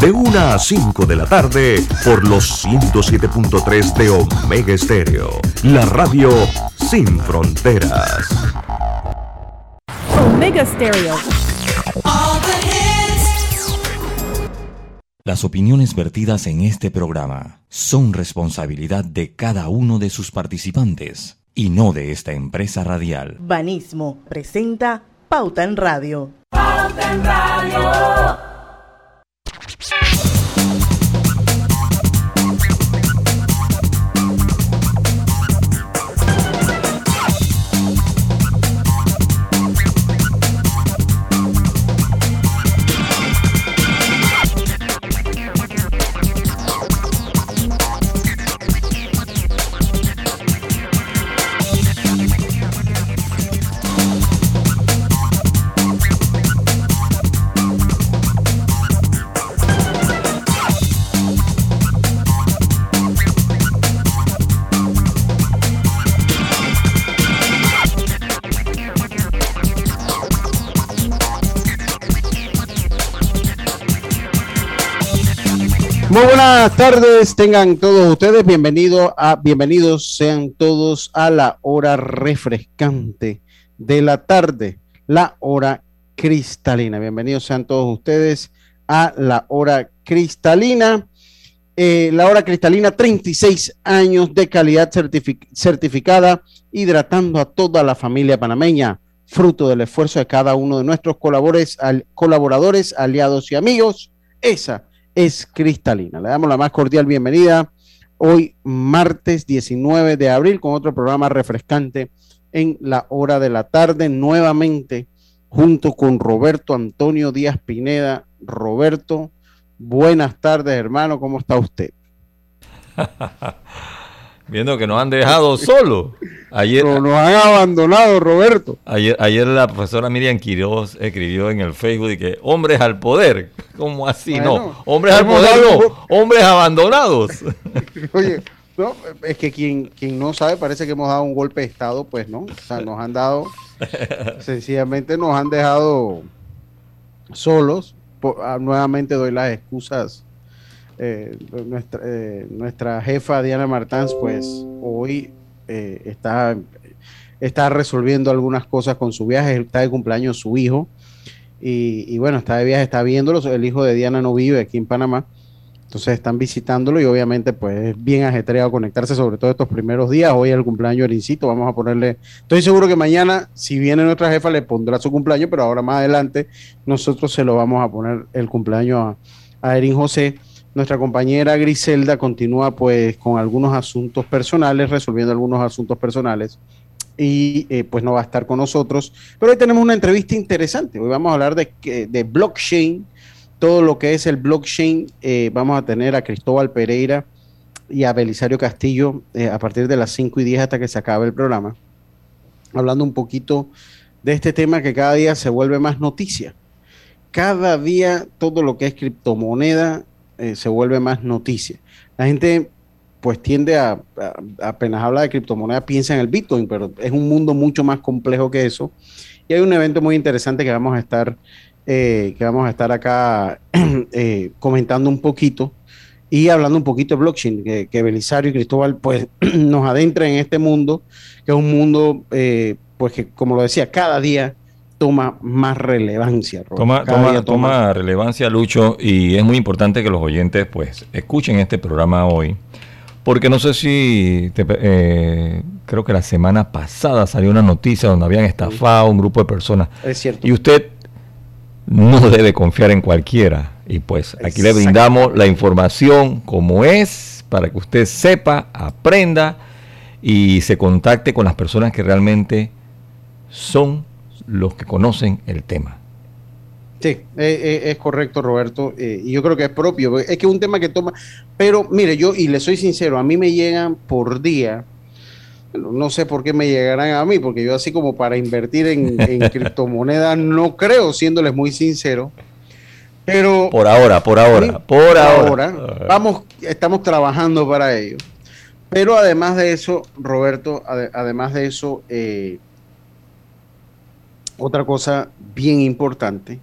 de 1 a 5 de la tarde por los 107.3 de Omega Estéreo, la radio sin fronteras. Omega Stereo. Las opiniones vertidas en este programa son responsabilidad de cada uno de sus participantes y no de esta empresa radial. Banismo presenta Pauta en Radio. Pauta en Radio. Buenas tardes, tengan todos ustedes bienvenidos a bienvenidos sean todos a la hora refrescante de la tarde, la hora cristalina. Bienvenidos sean todos ustedes a la hora cristalina. Eh, la hora cristalina, 36 años de calidad certificada, hidratando a toda la familia panameña, fruto del esfuerzo de cada uno de nuestros colaboradores, colaboradores aliados y amigos. Esa es cristalina. Le damos la más cordial bienvenida hoy martes 19 de abril con otro programa refrescante en la hora de la tarde nuevamente junto con Roberto Antonio Díaz Pineda. Roberto, buenas tardes hermano, ¿cómo está usted? Viendo que nos han dejado solos. Ayer, nos han abandonado, Roberto. Ayer, ayer la profesora Miriam Quiroz escribió en el Facebook que hombres al poder. ¿Cómo así? no, hombres al poder no, hombres abandonados. Oye, no, es que quien, quien no sabe parece que hemos dado un golpe de Estado, pues no. O sea, nos han dado, sencillamente nos han dejado solos. Ah, nuevamente doy las excusas eh, nuestra, eh, nuestra jefa Diana Martans, pues hoy eh, está, está resolviendo algunas cosas con su viaje, está de cumpleaños su hijo, y, bueno, está de viaje, está viéndolo, el hijo de Diana no vive aquí en Panamá, entonces están visitándolo y obviamente pues es bien ajetreado conectarse, sobre todo estos primeros días, hoy es el cumpleaños de Erincito, vamos a ponerle, estoy seguro que mañana, si viene nuestra jefa, le pondrá su cumpleaños, pero ahora más adelante nosotros se lo vamos a poner el cumpleaños a, a Erin José. Nuestra compañera Griselda continúa pues con algunos asuntos personales, resolviendo algunos asuntos personales y eh, pues no va a estar con nosotros. Pero hoy tenemos una entrevista interesante. Hoy vamos a hablar de, de blockchain, todo lo que es el blockchain. Eh, vamos a tener a Cristóbal Pereira y a Belisario Castillo eh, a partir de las 5 y 10 hasta que se acabe el programa, hablando un poquito de este tema que cada día se vuelve más noticia. Cada día todo lo que es criptomoneda eh, se vuelve más noticia. La gente pues tiende a, apenas habla de criptomoneda, piensa en el Bitcoin, pero es un mundo mucho más complejo que eso. Y hay un evento muy interesante que vamos a estar, eh, que vamos a estar acá eh, comentando un poquito y hablando un poquito de blockchain, que, Belisario y Cristóbal pues nos adentren en este mundo, que es un mundo pues que como lo decía, cada día toma más relevancia. Toma, toma, relevancia, Lucho, y es muy importante que los oyentes pues escuchen este programa hoy, porque no sé si, eh, creo que la semana pasada salió una noticia donde habían estafado un grupo de personas. Es cierto. Y usted no debe confiar en cualquiera. Y pues aquí le brindamos la información como es, para que usted sepa, aprenda y se contacte con las personas que realmente son los que conocen el tema. Sí, eh, eh, es correcto, Roberto, eh, y yo creo que es propio. Es que es un tema que toma, pero mire, yo, y le soy sincero, a mí me llegan por día, no sé por qué me llegarán a mí, porque yo así como para invertir en, criptomonedas no creo, siéndoles muy sincero. Pero por ahora, por ahora, por, ahora. Vamos, estamos trabajando para ello. Pero además de eso, Roberto, además de eso, eh, otra cosa bien importante,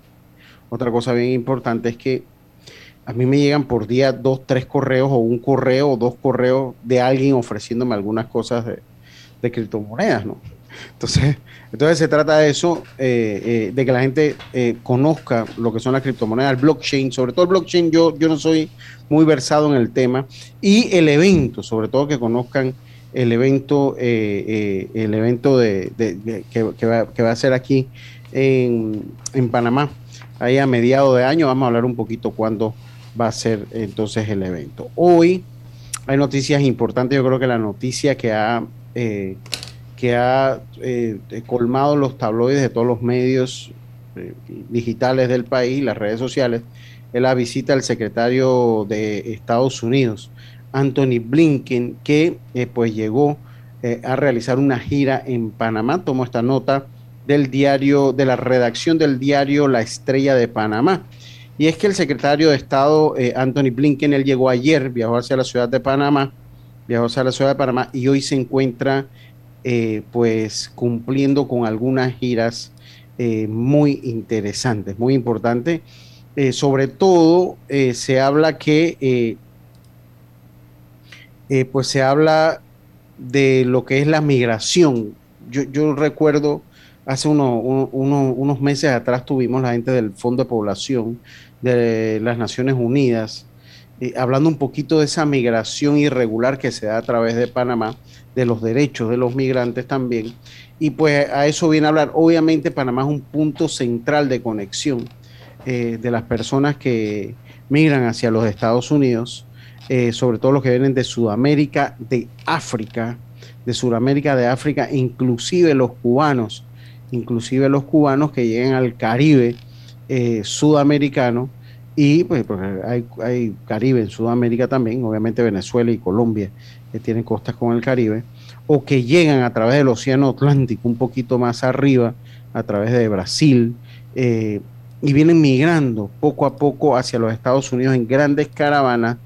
otra cosa bien importante es que a mí me llegan por día dos, tres correos o un correo o dos correos de alguien ofreciéndome algunas cosas de, criptomonedas, ¿no? Entonces, entonces se trata de eso, eh, eh, de que la gente eh, conozca lo que son las criptomonedas, el blockchain, sobre todo el blockchain, yo, yo no soy muy versado en el tema, y el evento, sobre todo que conozcan el evento, el evento de, que, va, que, va, a ser aquí en, en Panamá, ahí a mediados de año, vamos a hablar un poquito cuándo va a ser entonces el evento. Hoy hay noticias importantes, yo creo que la noticia que ha que ha eh, colmado los tabloides de todos los medios eh, digitales del país, las redes sociales, es la visita del secretario de Estados Unidos, Anthony Blinken, que eh, pues llegó a realizar una gira en Panamá. Tomó esta nota del diario, de la redacción del diario La Estrella de Panamá. Y es que el secretario de Estado, Anthony Blinken, él llegó ayer, viajó hacia la ciudad de Panamá, viajó hacia la ciudad de Panamá y hoy se encuentra eh, pues cumpliendo con algunas giras eh, muy interesantes, muy importantes. Eh, sobre todo se habla que, pues se habla de lo que es la migración. Yo, recuerdo hace unos meses atrás tuvimos la gente del Fondo de Población de las Naciones Unidas hablando un poquito de esa migración irregular que se da a través de Panamá de los derechos de los migrantes también. Y pues a eso viene a hablar. Obviamente Panamá es un punto central de conexión eh, de las personas que migran hacia los Estados Unidos, eh, sobre todo los que vienen de Sudamérica, de África, de Sudamérica, de África, inclusive los cubanos, inclusive los cubanos que llegan al Caribe eh, sudamericano. Y pues, hay, hay Caribe en Sudamérica también, obviamente Venezuela y Colombia que tienen costas con el Caribe, o que llegan a través del Océano Atlántico un poquito más arriba, a través de Brasil, eh, y vienen migrando poco a poco hacia los Estados Unidos en grandes caravanas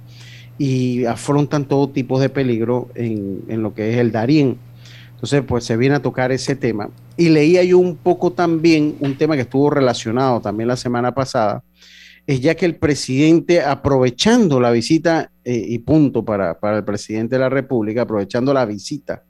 y afrontan todo tipo de peligro en, en lo que es el Darién. Entonces, pues se viene a tocar ese tema. Y leía yo un poco también un tema que estuvo relacionado también la semana pasada, es ya que el presidente, aprovechando la visita, eh, y punto para, el presidente de la República, aprovechando la visita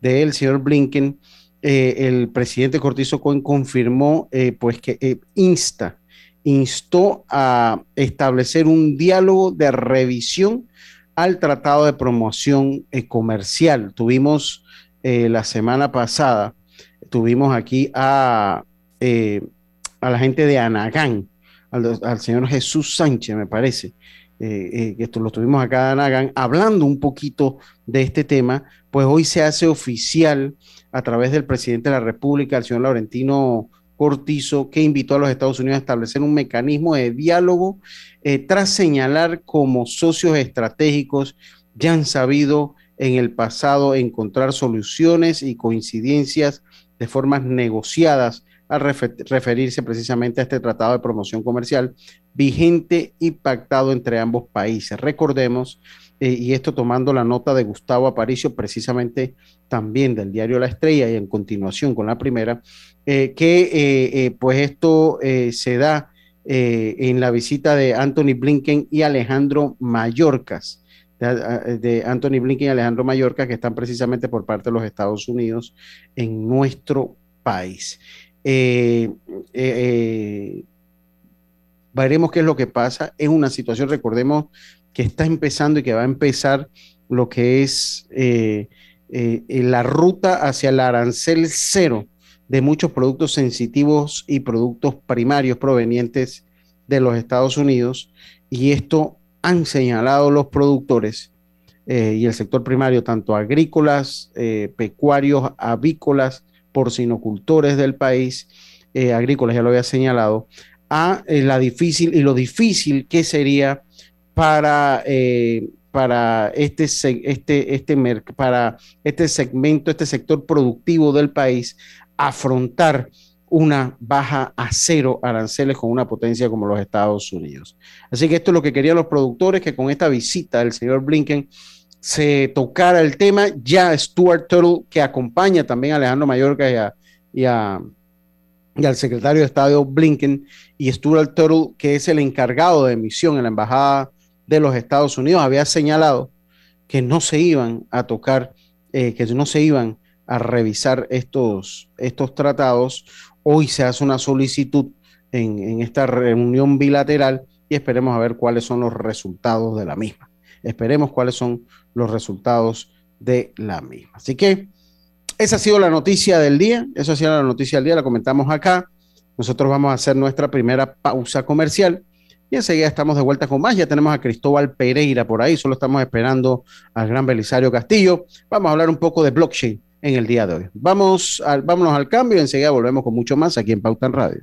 del señor Blinken, eh, el presidente Cortizo Cohen confirmó eh, pues que insta, instó a establecer un diálogo de revisión al Tratado de Promoción Comercial. Tuvimos la semana pasada, tuvimos aquí a, a la gente de Anagán, al, señor Jesús Sánchez, me parece, eh, eh, esto lo tuvimos acá en Hagan, hablando un poquito de este tema, pues hoy se hace oficial a través del presidente de la República, el señor Laurentino Cortizo, que invitó a los Estados Unidos a establecer un mecanismo de diálogo eh, tras señalar como socios estratégicos ya han sabido en el pasado encontrar soluciones y coincidencias de formas negociadas al referirse precisamente a este tratado de promoción comercial vigente y pactado entre ambos países. Recordemos, eh, y esto tomando la nota de Gustavo Aparicio, precisamente también del diario La Estrella y en continuación con la primera, eh, que eh, pues esto se da en la visita de Anthony Blinken y Alejandro Mayorkas de Anthony Blinken y Alejandro Mayorkas, que están precisamente por parte de los Estados Unidos en nuestro país. Eh, eh, eh, veremos qué es lo que pasa. Es una situación, recordemos, que está empezando y que va a empezar lo que es la ruta hacia el arancel cero de muchos productos sensitivos y productos primarios provenientes de los Estados Unidos. Y esto han señalado los productores y el sector primario, tanto agrícolas, pecuarios, avícolas, porcinocultores del país, eh, agrícolas, ya lo había señalado, a eh, la difícil y lo difícil que sería para, eh, para este, este, este, para este segmento, este sector productivo del país, afrontar una baja a cero aranceles con una potencia como los Estados Unidos. Así que esto es lo que querían los productores, que con esta visita del señor Blinken se tocara el tema. Ya Stuart Turtle, que acompaña también a Alejandro Mallorca y al secretario de Estado Blinken y Stuart Turtle, que es el encargado de misión en la Embajada de los Estados Unidos, había señalado que no se iban a tocar, eh, que no se iban a revisar estos, estos tratados. Hoy se hace una solicitud en, en esta reunión bilateral y esperemos a ver cuáles son los resultados de la misma. Esperemos cuáles son los resultados de la misma. Así que esa ha sido la noticia del día. Esa ha sido la noticia del día. La comentamos acá. Nosotros vamos a hacer nuestra primera pausa comercial y enseguida estamos de vuelta con más. Ya tenemos a Cristóbal Pereira por ahí. Solo estamos esperando al gran Belisario Castillo. Vamos a hablar un poco de blockchain en el día de hoy. Vamos al, vámonos al cambio y enseguida volvemos con mucho más aquí en Pauta en Radio.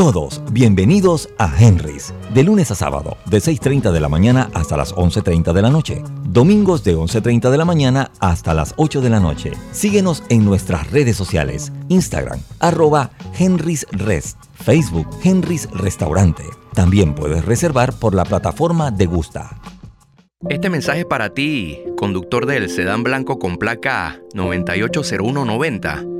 Todos bienvenidos a Henry's, de lunes a sábado, de 6.30 de la mañana hasta las 11.30 de la noche. Domingos de 11.30 de la mañana hasta las 8 de la noche. Síguenos en nuestras redes sociales, Instagram, arroba Henry's Rest, Facebook, Henry's Restaurante. También puedes reservar por la plataforma de Gusta. Este mensaje para ti, conductor del sedán blanco con placa 980190.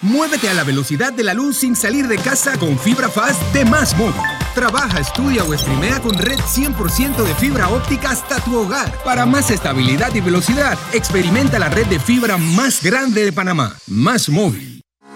Muévete a la velocidad de la luz sin salir de casa con fibra fast de Más Móvil. Trabaja, estudia o streamea con red 100% de fibra óptica hasta tu hogar. Para más estabilidad y velocidad, experimenta la red de fibra más grande de Panamá. Más Móvil.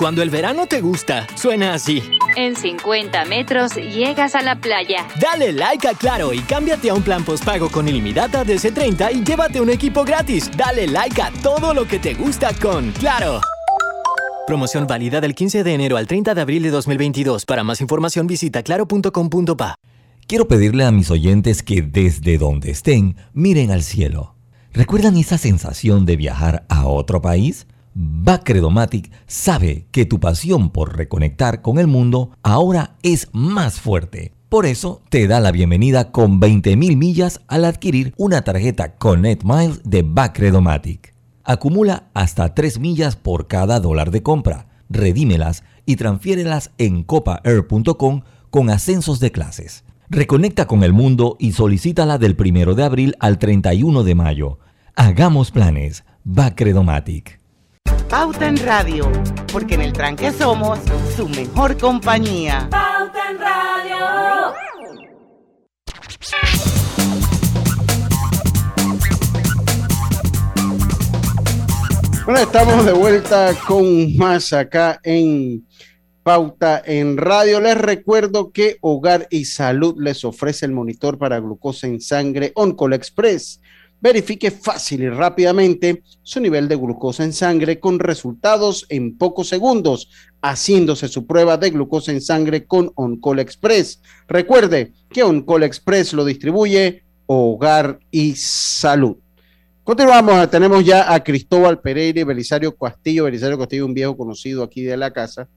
Cuando el verano te gusta, suena así. En 50 metros llegas a la playa. Dale like a Claro y cámbiate a un plan postpago con ilimitada de C30 y llévate un equipo gratis. Dale like a todo lo que te gusta con Claro. Promoción válida del 15 de enero al 30 de abril de 2022. Para más información visita claro.com.pa. Quiero pedirle a mis oyentes que desde donde estén miren al cielo. ¿Recuerdan esa sensación de viajar a otro país? Bacredomatic sabe que tu pasión por reconectar con el mundo ahora es más fuerte. Por eso te da la bienvenida con 20.000 millas al adquirir una tarjeta Connect Miles de Bacredomatic. Acumula hasta 3 millas por cada dólar de compra. Redímelas y transfiérelas en copaair.com con ascensos de clases. Reconecta con el mundo y solicítala del 1 de abril al 31 de mayo. Hagamos planes. Bacredomatic. Pauta en Radio, porque en el tranque somos su mejor compañía. Pauta en Radio. Bueno, estamos de vuelta con más acá en Pauta en Radio. Les recuerdo que Hogar y Salud les ofrece el monitor para glucosa en sangre Oncol Express. Verifique fácil y rápidamente su nivel de glucosa en sangre con resultados en pocos segundos, haciéndose su prueba de glucosa en sangre con Oncol Express. Recuerde que Oncol Express lo distribuye Hogar y Salud. Continuamos, tenemos ya a Cristóbal Pereira y Belisario Castillo. Belisario Castillo, un viejo conocido aquí de la casa,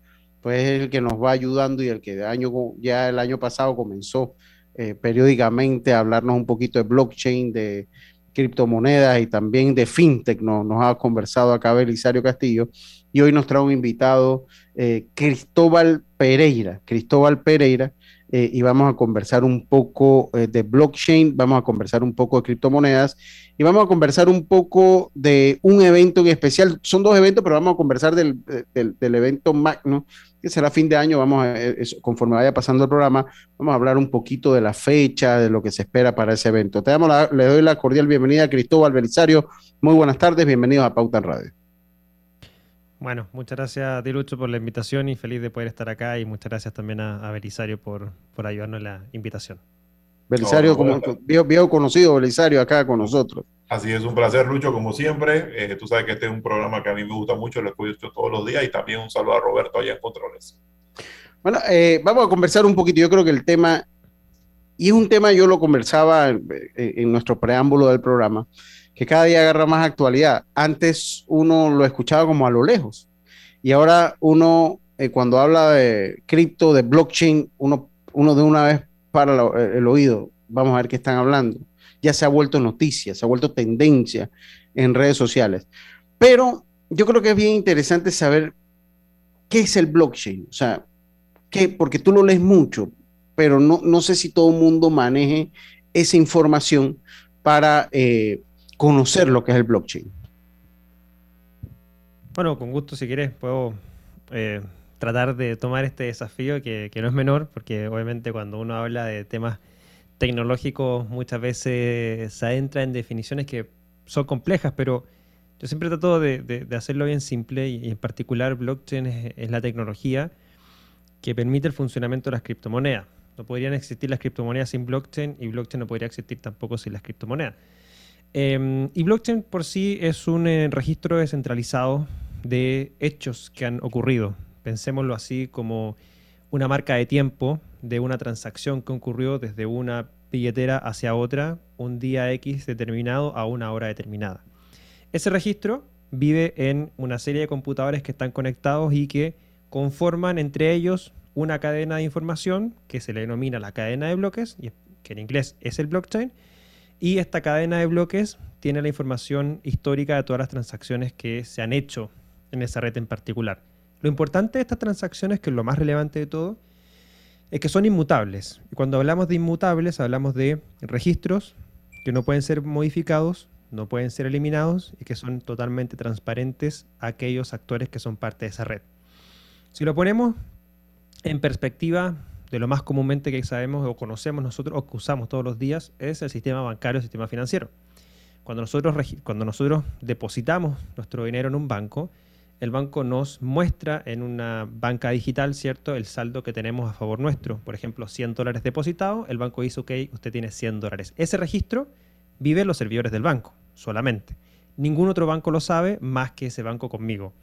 pues es el que nos va ayudando y el que de año, ya el año pasado comenzó eh, periódicamente a hablarnos un poquito de blockchain, de criptomonedas y también de fintech. Nos, nos ha conversado acá Belisario Castillo y hoy nos trae un invitado, eh, Cristóbal Pereira. Cristóbal Pereira. Eh, y vamos a conversar un poco eh, de blockchain, vamos a conversar un poco de criptomonedas y vamos a conversar un poco de un evento en especial. Son dos eventos, pero vamos a conversar del, del, del evento magno que será fin de año, vamos a, conforme vaya pasando el programa, vamos a hablar un poquito de la fecha, de lo que se espera para ese evento. Te damos la, le doy la cordial bienvenida a Cristóbal Belisario. Muy buenas tardes, bienvenidos a Pauta en Radio. Bueno, muchas gracias a ti, Lucho, por la invitación y feliz de poder estar acá y muchas gracias también a, a Belisario por, por ayudarnos en la invitación. Belisario, no, como viejo, viejo, conocido, Belisario, acá con nosotros. Así es, un placer, Lucho, como siempre. Eh, tú sabes que este es un programa que a mí me gusta mucho, lo escucho todos los días y también un saludo a Roberto allá en Controles. Bueno, eh, vamos a conversar un poquito. Yo creo que el tema, y es un tema, yo lo conversaba en, en nuestro preámbulo del programa, que cada día agarra más actualidad. Antes uno lo escuchaba como a lo lejos y ahora uno, eh, cuando habla de cripto, de blockchain, uno, uno de una vez para lo, el oído. Vamos a ver qué están hablando. Ya se ha vuelto noticia, se ha vuelto tendencia en redes sociales. Pero yo creo que es bien interesante saber qué es el blockchain. O sea, porque tú lo lees mucho, pero no, no sé si todo el mundo maneje esa información para eh, conocer lo que es el blockchain. Bueno, con gusto, si quieres, puedo eh, tratar de tomar este desafío que, que, no es menor, porque obviamente cuando uno habla de temas tecnológicos muchas veces se adentra en definiciones que son complejas, pero yo siempre trato de, hacerlo bien simple y, en particular blockchain es, la tecnología que permite el funcionamiento de las criptomonedas. No podrían existir las criptomonedas sin blockchain y blockchain no podría existir tampoco sin las criptomonedas. Eh, y blockchain por sí es un eh, registro descentralizado de hechos que han ocurrido. pensémoslo así como una marca de tiempo de una transacción que ocurrió desde una billetera hacia otra un día X determinado a una hora determinada. Ese registro vive en una serie de computadores que están conectados y que conforman entre ellos una cadena de información que se le denomina la cadena de bloques, que en inglés es el blockchain, y esta cadena de bloques tiene la información histórica de todas las transacciones que se han hecho en esa red en particular. Lo importante de estas transacciones, que es lo más relevante de todo, es que son inmutables. Y cuando hablamos de inmutables, hablamos de registros que no pueden ser modificados, no pueden ser eliminados y que son totalmente transparentes a aquellos actores que son parte de esa red. Si lo ponemos en perspectiva de lo más comúnmente que sabemos o conocemos nosotros o que usamos todos los días, es el sistema bancario, el sistema financiero. Cuando nosotros, cuando nosotros depositamos nuestro dinero en un banco, el banco nos muestra en una banca digital, ¿cierto?, el saldo que tenemos a favor nuestro. Por ejemplo, 100 dólares depositados, el banco dice, ok, usted tiene 100 dólares. Ese registro vive en los servidores del banco, solamente. Ningún otro banco lo sabe más que ese banco conmigo.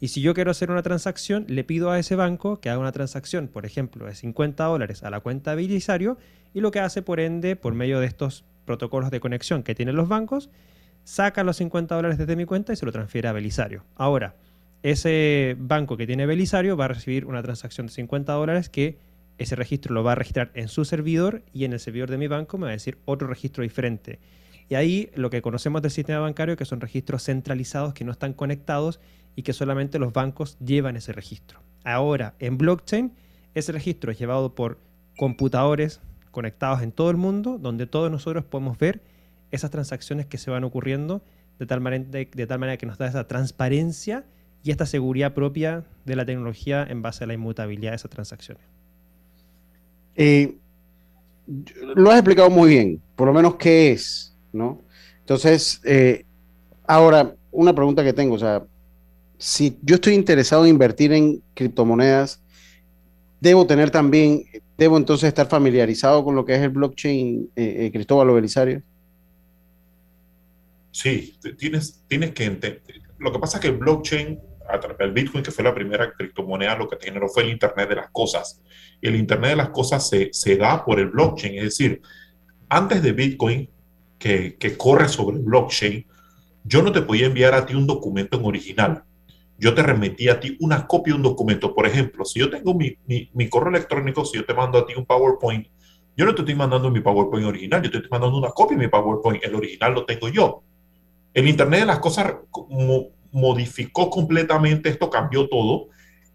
Y si yo quiero hacer una transacción, le pido a ese banco que haga una transacción, por ejemplo, de 50 dólares a la cuenta de Belisario, y lo que hace, por ende, por medio de estos protocolos de conexión que tienen los bancos, saca los 50 dólares desde mi cuenta y se lo transfiere a Belisario. Ahora, ese banco que tiene Belisario va a recibir una transacción de 50 dólares que ese registro lo va a registrar en su servidor y en el servidor de mi banco me va a decir otro registro diferente. Y ahí lo que conocemos del sistema bancario que son registros centralizados que no están conectados y que solamente los bancos llevan ese registro. Ahora, en blockchain, ese registro es llevado por computadores conectados en todo el mundo, donde todos nosotros podemos ver esas transacciones que se van ocurriendo de tal manera, que nos da esa transparencia y esta seguridad propia de la tecnología en base a la inmutabilidad de esas transacciones. Eh, lo has explicado muy bien, por lo menos qué es, ¿no? Entonces, eh, ahora, una pregunta que tengo, o sea, si yo estoy interesado en invertir en criptomonedas, debo tener también, debo entonces estar familiarizado con lo que es el blockchain, eh, eh Cristóbal Belisario. Sí, tienes, tienes que entender. Lo que pasa es que el blockchain, el Bitcoin, que fue la primera criptomoneda, lo que generó fue el Internet de las cosas. El Internet de las cosas se, se da por el blockchain. Es decir, antes de Bitcoin, que, que corre sobre blockchain, yo no te podía enviar a ti un documento en original yo te remití a ti una copia de un documento. Por ejemplo, si yo tengo mi, mi, correo electrónico, si yo te mando a ti un PowerPoint, yo no te estoy mandando mi PowerPoint original, yo te estoy mandando una copia de mi PowerPoint. El original lo tengo yo. El Internet de las Cosas modificó completamente esto, cambió todo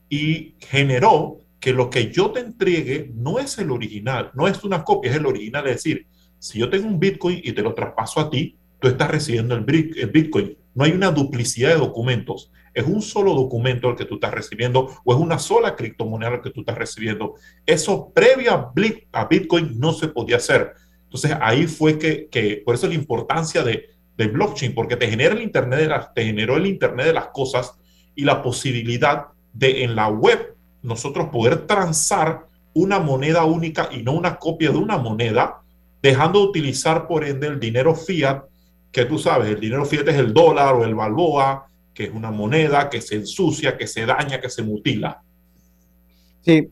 y generó que lo que yo te entregue no es el original, no es una copia, es el original. Es decir, si yo tengo un Bitcoin y te lo traspaso a ti, tú estás recibiendo el Bitcoin. No hay una duplicidad de documentos es un solo documento el que tú estás recibiendo o es una sola criptomoneda el que tú estás recibiendo. Eso previo a Bitcoin no se podía hacer. Entonces ahí fue que, por eso la importancia de, blockchain, porque te genera el internet de las, te generó el internet de las cosas y la posibilidad de en la web nosotros poder transar una moneda única y no una copia de una moneda, dejando de utilizar por ende el dinero fiat, que tú sabes, el dinero fiat es el dólar o el balboa, que es una moneda que se ensucia, que se daña, que se mutila. Sí.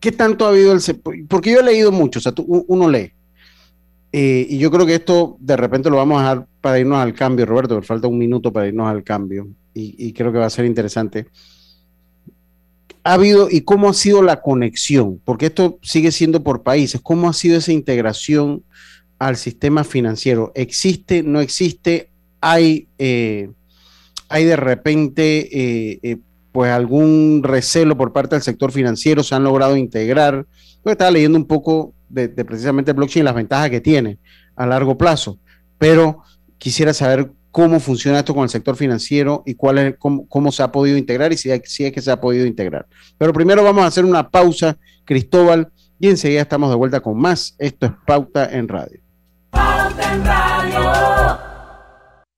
¿Qué tanto ha habido el... Porque yo he leído mucho, o sea, uno lee. Eh, y yo creo que esto de repente lo vamos a dejar para irnos al cambio, Roberto, me falta un minuto para irnos al cambio. Y creo que va a ser interesante. ¿Ha habido y cómo ha sido la conexión? Porque esto sigue siendo por países. ¿Cómo ha sido esa integración al sistema financiero? ¿Existe? ¿No existe? hay, eh, hay de repente eh, eh, pues algún recelo por parte del sector financiero, se han logrado integrar. Yo estaba leyendo un poco de, precisamente el blockchain las ventajas que tiene a largo plazo, pero quisiera saber cómo funciona esto con el sector financiero y cuál es, cómo, se ha podido integrar y si, si es que se ha podido integrar. Pero primero vamos a hacer una pausa, Cristóbal, y enseguida estamos de vuelta con más. Esto es Pauta en Radio. Pauta en Radio.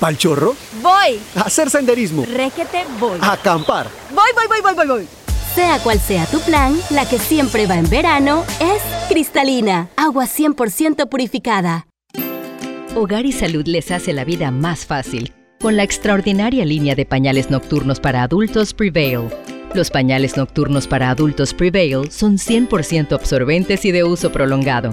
¿Pal chorro? Voy. A hacer senderismo. Requete voy. A acampar. Voy, voy, voy, voy, voy, voy. Sea cual sea tu plan, la que siempre va en verano es cristalina, agua 100% purificada. Hogar y Salud les hace la vida más fácil con la extraordinaria línea de pañales nocturnos para adultos Prevail. Los pañales nocturnos para adultos Prevail son 100% absorbentes y de uso prolongado.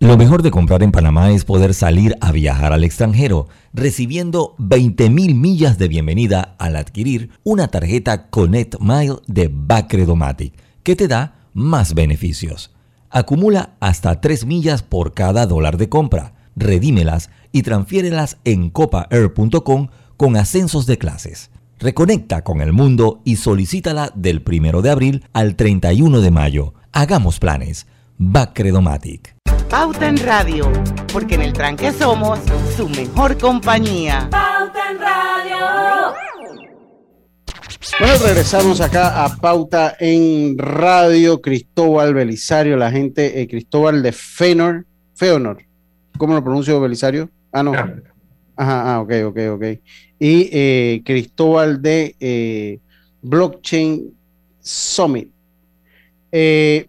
Lo mejor de comprar en Panamá es poder salir a viajar al extranjero, recibiendo 20.000 millas de bienvenida al adquirir una tarjeta Connect Mile de Bacredomatic, que te da más beneficios. Acumula hasta 3 millas por cada dólar de compra, redímelas y transfiérelas en copaair.com con ascensos de clases. Reconecta con el mundo y solicítala del 1 de abril al 31 de mayo. Hagamos planes. Bacredomatic. Pauta en Radio, porque en el tranque somos su mejor compañía. Pauta en Radio. Bueno, regresamos acá a Pauta en Radio. Cristóbal Belisario, la gente, eh, Cristóbal de Fenor. Feonor. ¿Cómo lo pronuncio, Belisario? Ah, no. Ajá, ah, ok, ok, ok. Y eh, Cristóbal de eh, Blockchain Summit. Eh,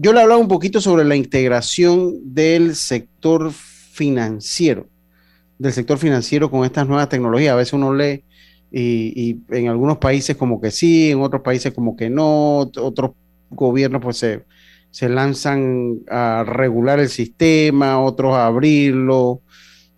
yo le hablaba un poquito sobre la integración del sector financiero, del sector financiero con estas nuevas tecnologías. A veces uno lee y, en algunos países como que sí, en otros países como que no, otros gobiernos pues se, se lanzan a regular el sistema, otros a abrirlo.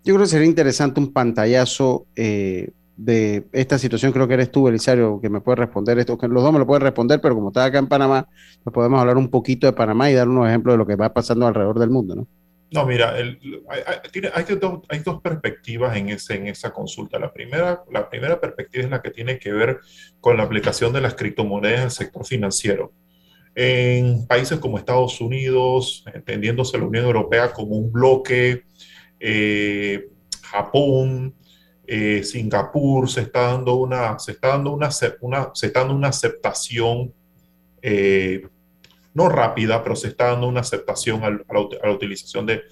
Yo creo que sería interesante un pantallazo eh, de esta situación. Creo que eres tú, Belisario, que me puede responder esto. Que los dos me lo pueden responder, pero como está acá en Panamá, pues podemos hablar un poquito de Panamá y dar unos ejemplos de lo que va pasando alrededor del mundo, ¿no? No, mira, hay, hay, dos, perspectivas en, ese, en esa consulta. La primera, la primera perspectiva es la que tiene que ver con la aplicación de las criptomonedas en el sector financiero. En países como Estados Unidos, entendiéndose la Unión Europea como un bloque, eh, Japón, eh, Singapur, se está dando una, se está dando una, una, se está dando una aceptación eh, no rápida, pero se está dando una aceptación a, la, utilización de,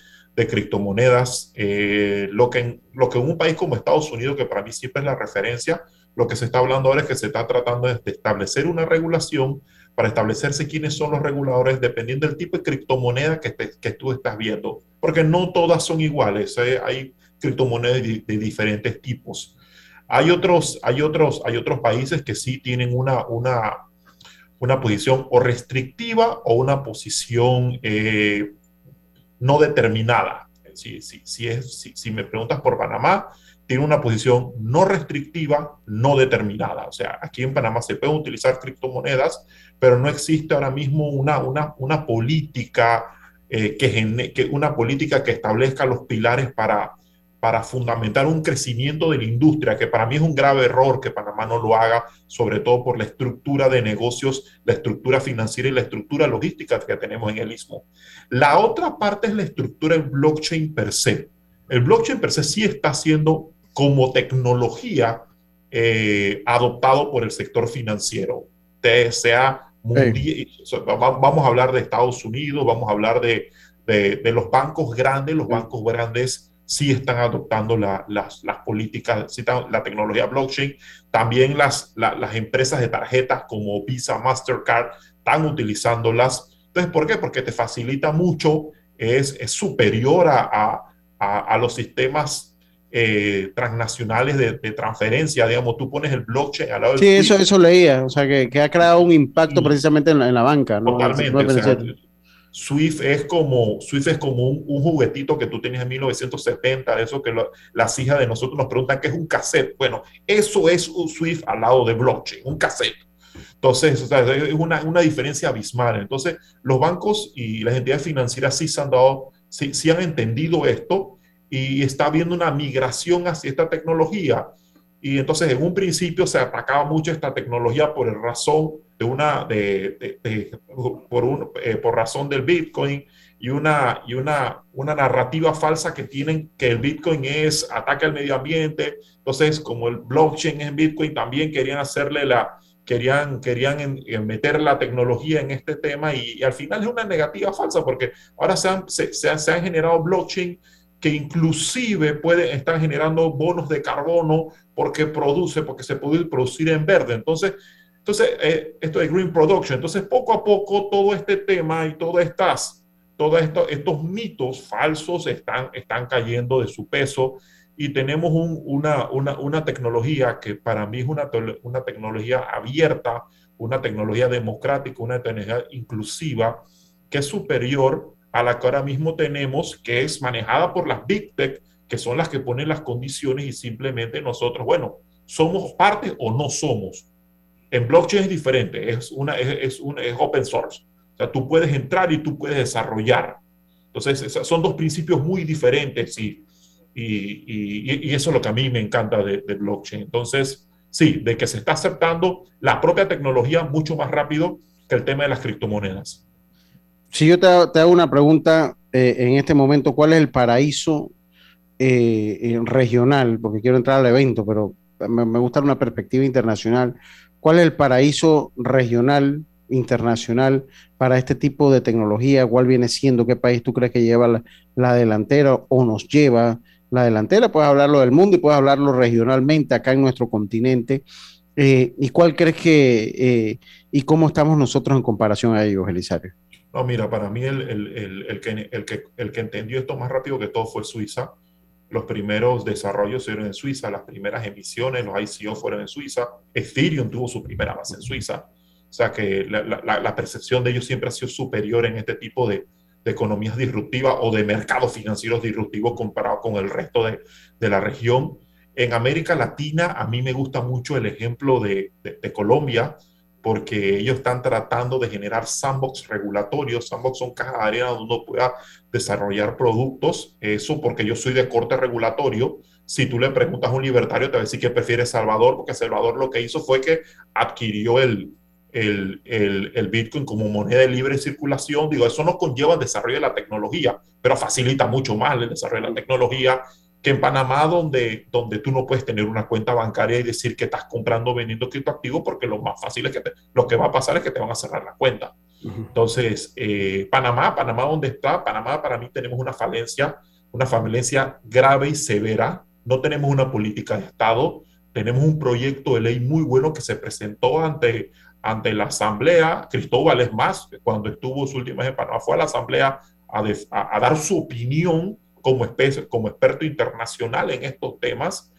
criptomonedas. Eh, lo, que en, lo que en un país como Estados Unidos, que para mí siempre es la referencia, lo que se está hablando ahora es que se está tratando de, establecer una regulación para establecerse quiénes son los reguladores dependiendo del tipo de criptomoneda que, que tú estás viendo, porque no todas son iguales, ¿eh? hay criptomonedas de, de, diferentes tipos. Hay otros, hay, otros, hay otros países que sí tienen una, una, una posición o restrictiva o una posición eh, no determinada. Si, si, si, es, si, me preguntas por Panamá, tiene una posición no restrictiva, no determinada. O sea, aquí en Panamá se pueden utilizar criptomonedas, pero no existe ahora mismo una, una, una política, eh, que, que, una política que establezca los pilares para, para fundamentar un crecimiento de la industria, que para mí es un grave error que Panamá no lo haga, sobre todo por la estructura de negocios, la estructura financiera y la estructura logística que tenemos en el istmo. La otra parte es la estructura del blockchain per se. El blockchain per se sí está siendo como tecnología eh, adoptado por el sector financiero, sea vamos a hablar de Estados Unidos, vamos a hablar de, de, de los bancos grandes, los bancos grandes sí están adoptando las, las, políticas, la tecnología blockchain. También las, las empresas de tarjetas como Visa, Mastercard están utilizándolas. Entonces, ¿por qué? Porque te facilita mucho, es, es superior a, a, a, los sistemas eh, transnacionales de, de, transferencia, digamos, tú pones el blockchain al lado del Sí, eso, eso leía, o sea, que, que ha creado un impacto precisamente en la, en la banca. ¿no? Totalmente. Swift es como, Swift es como un, juguetito que tú tenías en 1970, eso que las hijas de nosotros nos preguntan qué es un cassette. Bueno, eso es un Swift al lado de blockchain, un cassette. Entonces, es una, una, diferencia abismal. Entonces, los bancos y las entidades financieras sí se han dado, sí, sí han entendido esto y está habiendo una migración hacia esta tecnología. Y entonces, en un principio se atacaba mucho esta tecnología por el razón de una, de, por, un, eh, por razón del Bitcoin y, una, y una, una narrativa falsa que tienen que el Bitcoin es ataque al medio ambiente. Entonces, como el blockchain es Bitcoin, también querían hacerle la, querían, querían meter la tecnología en este tema y, al final es una negativa falsa porque ahora se han, se, han generado blockchain que inclusive pueden estar generando bonos de carbono porque produce, porque se puede producir en verde. Entonces, entonces, eh, esto es Green Production. Entonces, poco a poco, todo este tema y todas estas, todos esto, estos mitos falsos están, están cayendo de su peso y tenemos una, una, una, tecnología que para mí es una, una tecnología abierta, una tecnología democrática, una tecnología inclusiva, que es superior a la que ahora mismo tenemos, que es manejada por las Big Tech, que son las que ponen las condiciones y simplemente nosotros, bueno, somos parte o no somos. En blockchain es diferente, es, una, es, un, es open source. O sea, tú puedes entrar y tú puedes desarrollar. Entonces, son dos principios muy diferentes y, y, y, eso es lo que a mí me encanta de, blockchain. Entonces, sí, de que se está aceptando la propia tecnología mucho más rápido que el tema de las criptomonedas. Si yo te, hago una pregunta eh, en este momento, ¿cuál es el paraíso eh, regional? Porque quiero entrar al evento, pero me, me gusta una perspectiva internacional. ¿Cuál es el paraíso regional, internacional para este tipo de tecnología? ¿Cuál viene siendo? ¿Qué país tú crees que lleva la, delantera o nos lleva la delantera? Puedes hablarlo del mundo y puedes hablarlo regionalmente acá en nuestro continente. Eh, ¿Y cuál crees que, eh, y cómo estamos nosotros en comparación a ellos, Elisario? No, mira, para mí el, el, que, el, que, el que entendió esto más rápido que todo fue Suiza los primeros desarrollos se dieron en Suiza, las primeras emisiones, los ICO fueron en Suiza, Ethereum tuvo su primera base en Suiza. O sea que la, la, la percepción de ellos siempre ha sido superior en este tipo de, de economías disruptivas o de mercados financieros disruptivos comparado con el resto de, de, la región. En América Latina, a mí me gusta mucho el ejemplo de, de, Colombia, porque ellos están tratando de generar sandbox regulatorios. Sandbox son cajas de arena donde uno pueda desarrollar productos. Eso porque yo soy de corte regulatorio. Si tú le preguntas a un libertario, te va a decir que prefiere Salvador, porque Salvador lo que hizo fue que adquirió el, el, el, el, Bitcoin como moneda de libre circulación. Digo, eso no conlleva el desarrollo de la tecnología, pero facilita mucho más el desarrollo de la tecnología que en Panamá, donde, donde tú no puedes tener una cuenta bancaria y decir que estás comprando o vendiendo criptoactivos, porque lo más fácil es que lo que va a pasar es que te van a cerrar la cuenta. Entonces, eh, Panamá, Panamá, ¿dónde está? Panamá, para mí tenemos una falencia, una falencia grave y severa. No tenemos una política de Estado, tenemos un proyecto de ley muy bueno que se presentó ante, ante la Asamblea. Cristóbal es más, cuando estuvo su última vez en Panamá, fue a la Asamblea a, a, dar su opinión como, especie, como experto internacional en estos temas.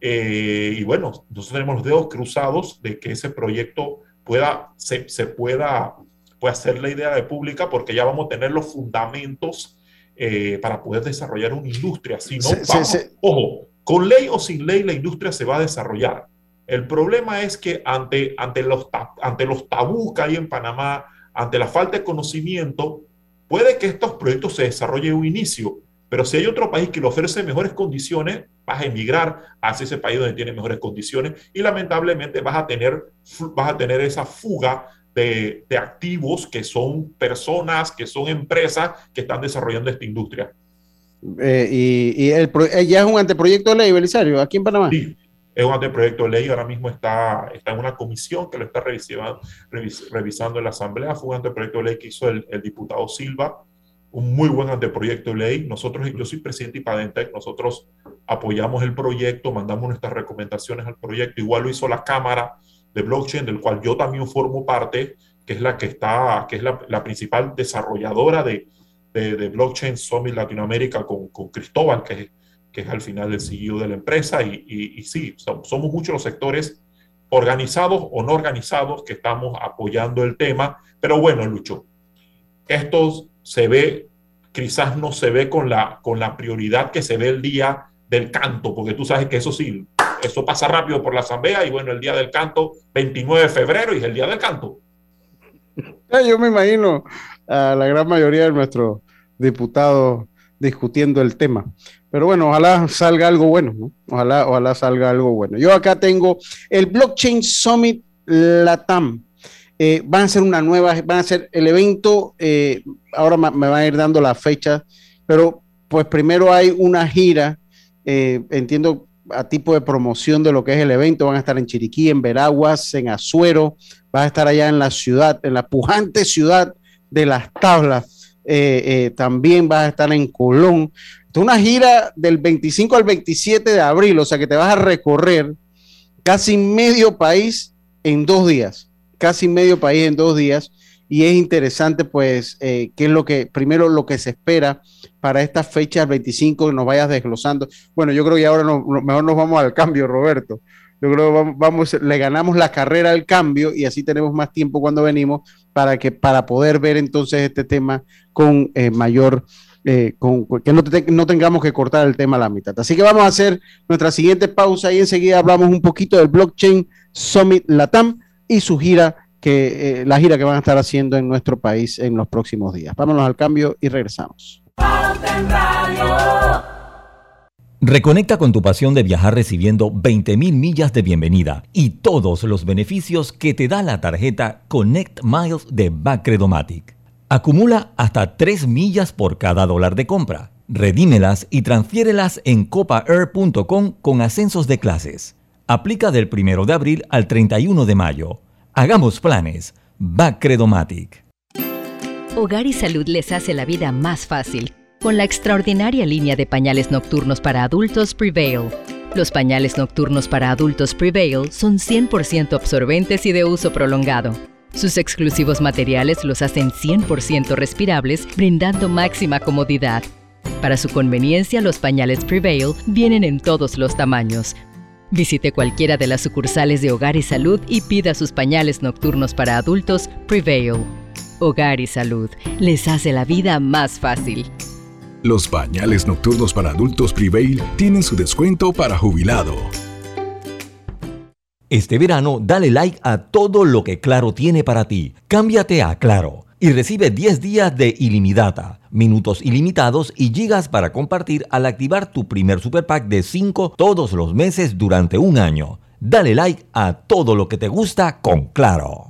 Eh, y bueno, nosotros tenemos los dedos cruzados de que ese proyecto pueda, se, se pueda, pueda hacer la idea de pública porque ya vamos a tener los fundamentos eh, para poder desarrollar una industria. Si no, vamos, ojo, con ley o sin ley la industria se va a desarrollar. El problema es que ante, ante, los, ante los tabús que hay en Panamá, ante la falta de conocimiento, puede que estos proyectos se desarrollen un inicio, pero si hay otro país que le ofrece mejores condiciones, vas a emigrar hacia ese país donde tiene mejores condiciones y lamentablemente vas a tener, vas a tener esa fuga de, de activos que son personas, que son empresas que están desarrollando esta industria. Eh, y, y el, eh, ya es un anteproyecto de ley, Belisario, aquí en Panamá. Sí, es un anteproyecto de ley, ahora mismo está, está en una comisión que lo está revisando, revisando en la Asamblea. Fue un anteproyecto de ley que hizo el, el, diputado Silva, un muy buen anteproyecto de ley. Nosotros, yo soy presidente y Padentec, nosotros apoyamos el proyecto, mandamos nuestras recomendaciones al proyecto. Igual lo hizo la Cámara de Blockchain, del cual yo también formo parte, que es la que está, que es la, principal desarrolladora de, de, Blockchain Summit Latinoamérica con, con Cristóbal, que es que es al final el CEO de la empresa. Y, y, sí, somos muchos los sectores organizados o no organizados que estamos apoyando el tema. Pero bueno, Lucho, esto se ve, quizás no se ve con la, con la prioridad que se ve el día del canto, porque tú sabes que eso sí, eso pasa rápido por la asamblea y bueno, el día del canto, 29 de febrero y es el día del canto. Yo me imagino a la gran mayoría de nuestros diputados discutiendo el tema. Pero bueno, ojalá salga algo bueno, ¿no? Ojalá, ojalá salga algo bueno. Yo acá tengo el Blockchain Summit Latam. Eh, van a ser una nueva, van a ser el evento, eh, ahora me van a ir dando la fecha, pero pues primero hay una gira, eh, entiendo, a tipo de promoción de lo que es el evento, van a estar en Chiriquí, en Veraguas, en Azuero, van a estar allá en la ciudad, en la pujante ciudad de las tablas, también va a estar en Colón, una gira del 25 al 27 de abril, o sea que te vas a recorrer casi medio país en dos días, casi medio país en dos días. Y es interesante, pues, eh, qué es lo que, primero, lo que se espera para esta fecha, el 25, que nos vayas desglosando. Bueno, yo creo que ahora no, mejor nos vamos al cambio, Roberto. Yo creo que vamos, vamos, le ganamos la carrera al cambio y así tenemos más tiempo cuando venimos para, que, para poder ver entonces este tema con eh, mayor eh, con, que no, te, no, tengamos que cortar el tema a la mitad. Así que vamos a hacer nuestra siguiente pausa y enseguida hablamos un poquito del Blockchain Summit Latam y su gira, que, eh, la gira que van a estar haciendo en nuestro país en los próximos días. Vámonos al cambio y regresamos. Reconecta con tu pasión de viajar recibiendo 20.000 millas de bienvenida y todos los beneficios que te da la tarjeta Connect Miles de Bacredomatic. Acumula hasta 3 millas por cada dólar de compra. Redímelas y transfiérelas en copaair.com con ascensos de clases. Aplica del 1 de abril al 31 de mayo. Hagamos planes. Bacredomatic. Hogar y Salud les hace la vida más fácil con la extraordinaria línea de pañales nocturnos para adultos Prevail. Los pañales nocturnos para adultos Prevail son 100% absorbentes y de uso prolongado sus exclusivos materiales los hacen 100% respirables, brindando máxima comodidad. Para su conveniencia, los pañales Prevail vienen en todos los tamaños. Visite cualquiera de las sucursales de Hogar y Salud y pida sus pañales nocturnos para adultos Prevail. Hogar y Salud les hace la vida más fácil. Los pañales nocturnos para adultos Prevail tienen su descuento para jubilado. Este verano, dale like a todo lo que Claro tiene para ti. Cámbiate a Claro y recibe 10 días de ilimitada, minutos ilimitados y gigas para compartir al activar tu primer super pack de 5 todos los meses durante un año. Dale like a todo lo que te gusta con Claro.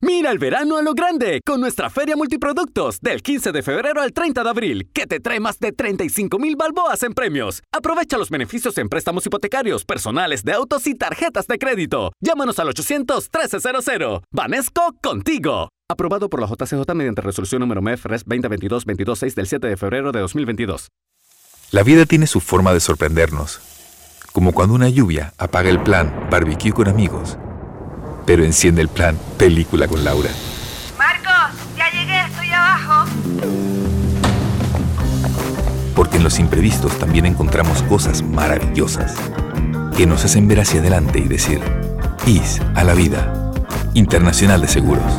Mira el verano a lo grande con nuestra feria multiproductos del 15 de febrero al 30 de abril, que te trae más de 35 mil balboas en premios. Aprovecha los beneficios en préstamos hipotecarios, personales de autos y tarjetas de crédito. Llámanos al 800-1300. Vanesco contigo. Aprobado por la JCJ mediante resolución número MEF RES 2022-226 del 7 de febrero de 2022. La vida tiene su forma de sorprendernos. Como cuando una lluvia apaga el plan barbecue con amigos pero enciende el plan Película con Laura. Marcos, ya llegué, estoy abajo. Porque en los imprevistos también encontramos cosas maravillosas que nos hacen ver hacia adelante y decir, IS a la vida. Internacional de Seguros.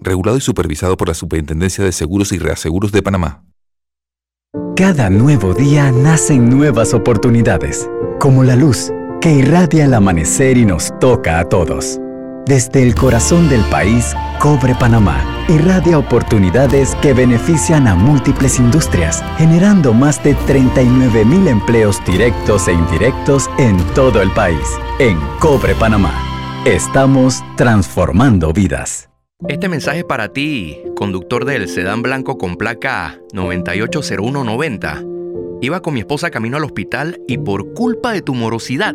Regulado y supervisado por la Superintendencia de Seguros y Reaseguros de Panamá. Cada nuevo día nacen nuevas oportunidades, como la luz que irradia el amanecer y nos toca a todos. Desde el corazón del país, Cobre Panamá irradia oportunidades que benefician a múltiples industrias, generando más de 39 mil empleos directos e indirectos en todo el país. En Cobre Panamá, estamos transformando vidas. Este mensaje para ti, conductor del sedán blanco con placa 980190. Iba con mi esposa camino al hospital y por culpa de tu morosidad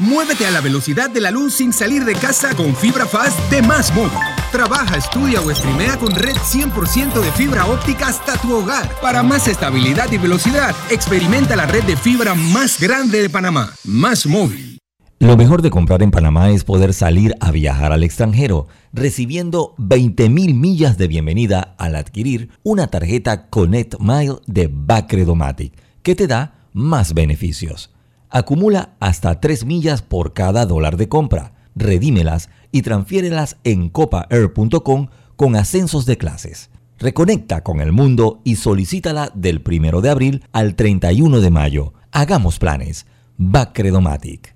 Muévete a la velocidad de la luz sin salir de casa con fibra fast de Más Móvil. Trabaja, estudia o streamea con red 100% de fibra óptica hasta tu hogar. Para más estabilidad y velocidad, experimenta la red de fibra más grande de Panamá. Más Móvil. Lo mejor de comprar en Panamá es poder salir a viajar al extranjero, recibiendo 20.000 millas de bienvenida al adquirir una tarjeta Connect Mile de Bacredomatic, que te da más beneficios. Acumula hasta 3 millas por cada dólar de compra. Redímelas y transfiérelas en copaair.com con ascensos de clases. Reconecta con el mundo y solicítala del 1 de abril al 31 de mayo. Hagamos planes. Bacredomatic.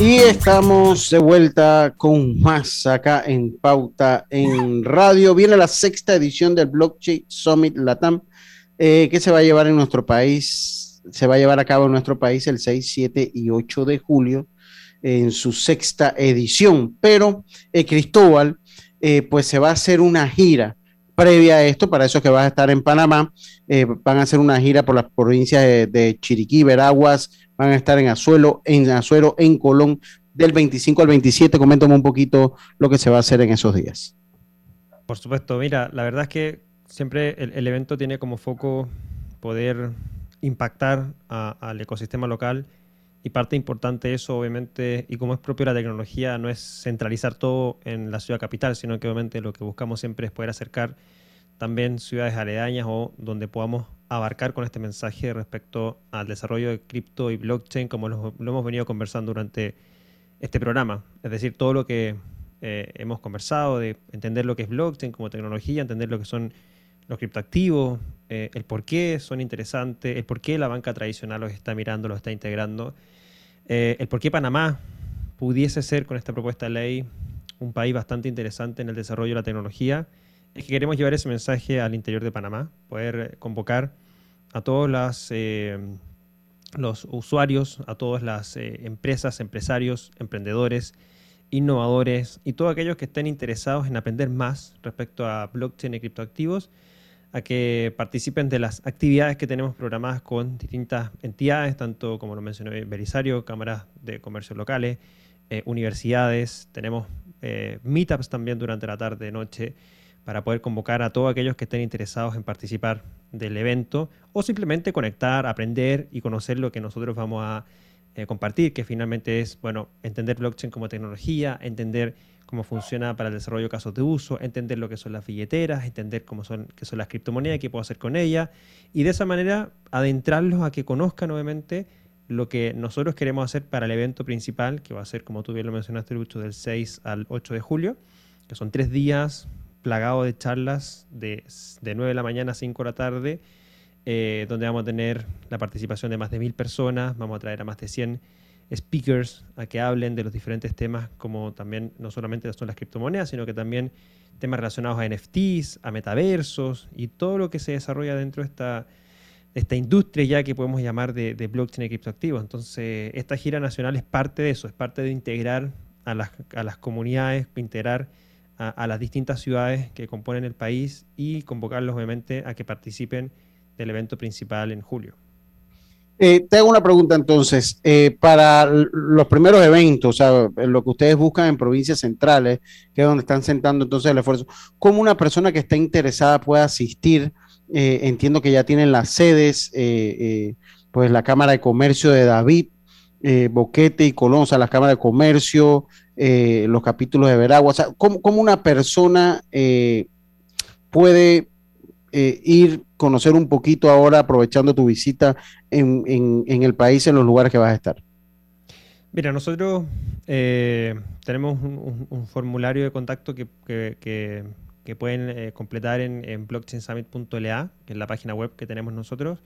Y estamos de vuelta con más acá en Pauta en Radio. Viene la sexta edición del Blockchain Summit Latam, eh, que se va a llevar en nuestro país, se va a llevar a cabo en nuestro país el 6, 7 y 8 de julio en su sexta edición. Pero eh, Cristóbal, eh, pues se va a hacer una gira previa a esto, para eso que vas a estar en Panamá, van a hacer una gira por las provincias de, de Chiriquí, Veraguas, van a estar en Azuelo, en Azuero, en Colón, del 25 al 27. Coméntame un poquito lo que se va a hacer en esos días. Por supuesto, mira, la verdad es que siempre el, evento tiene como foco poder impactar al ecosistema local y parte importante de eso, obviamente, y como es propio la tecnología, no es centralizar todo en la ciudad capital, sino que obviamente lo que buscamos siempre es poder acercar también ciudades aledañas o donde podamos abarcar con este mensaje respecto al desarrollo de cripto y blockchain, como lo, hemos venido conversando durante este programa. Es decir, todo lo que eh, hemos conversado, de entender lo que es blockchain como tecnología, entender lo que son los criptoactivos, eh, el por qué son interesantes, el por qué la banca tradicional los está mirando, los está integrando, eh, el por qué Panamá pudiese ser con esta propuesta de ley un país bastante interesante en el desarrollo de la tecnología. Es que queremos llevar ese mensaje al interior de Panamá, poder convocar a todos eh, los usuarios, a todas las empresas, empresarios, emprendedores, innovadores y todos aquellos que estén interesados en aprender más respecto a blockchain y criptoactivos, a que participen de las actividades que tenemos programadas con distintas entidades, tanto como lo mencionó Belisario, cámaras de comercio locales, eh, universidades, tenemos meetups también durante la tarde, noche, para poder convocar a todos aquellos que estén interesados en participar del evento o simplemente conectar, aprender y conocer lo que nosotros vamos a eh, compartir, que finalmente es, bueno, entender blockchain como tecnología, entender cómo funciona para el desarrollo de casos de uso, entender lo que son las billeteras, entender cómo son, qué son las criptomonedas, qué puedo hacer con ellas, y de esa manera adentrarlos a que conozcan obviamente lo que nosotros queremos hacer para el evento principal, que va a ser, como tú bien lo mencionaste, Lucho, del 6 al 8 de julio, que son tres días plagado de charlas de, de 9 de la mañana a 5 de la tarde, eh, donde vamos a tener la participación de más de mil personas, vamos a traer a más de 100 speakers a que hablen de los diferentes temas, como también no solamente son las criptomonedas, sino que también temas relacionados a NFTs, a metaversos y todo lo que se desarrolla dentro de esta, esta industria ya que podemos llamar de, blockchain y criptoactivos. Entonces, esta gira nacional es parte de eso, es parte de integrar a las, a las comunidades, integrar a, las distintas ciudades que componen el país y convocarlos obviamente a que participen del evento principal en julio. Eh, te hago una pregunta entonces, eh, para los primeros eventos, o sea, lo que ustedes buscan en provincias centrales, que es donde están sentando entonces el esfuerzo, ¿cómo una persona que está interesada puede asistir? Eh, entiendo que ya tienen las sedes, pues la Cámara de Comercio de David, Boquete y Colón, o sea, la Cámara de Comercio, eh, los capítulos de Veragua. O sea, ¿cómo, una persona eh, puede eh, ir, conocer un poquito ahora, aprovechando tu visita en, el país, en los lugares que vas a estar? Mira, nosotros tenemos un, formulario de contacto que, pueden completar en, en blockchainsummit.la, que es la página web que tenemos nosotros.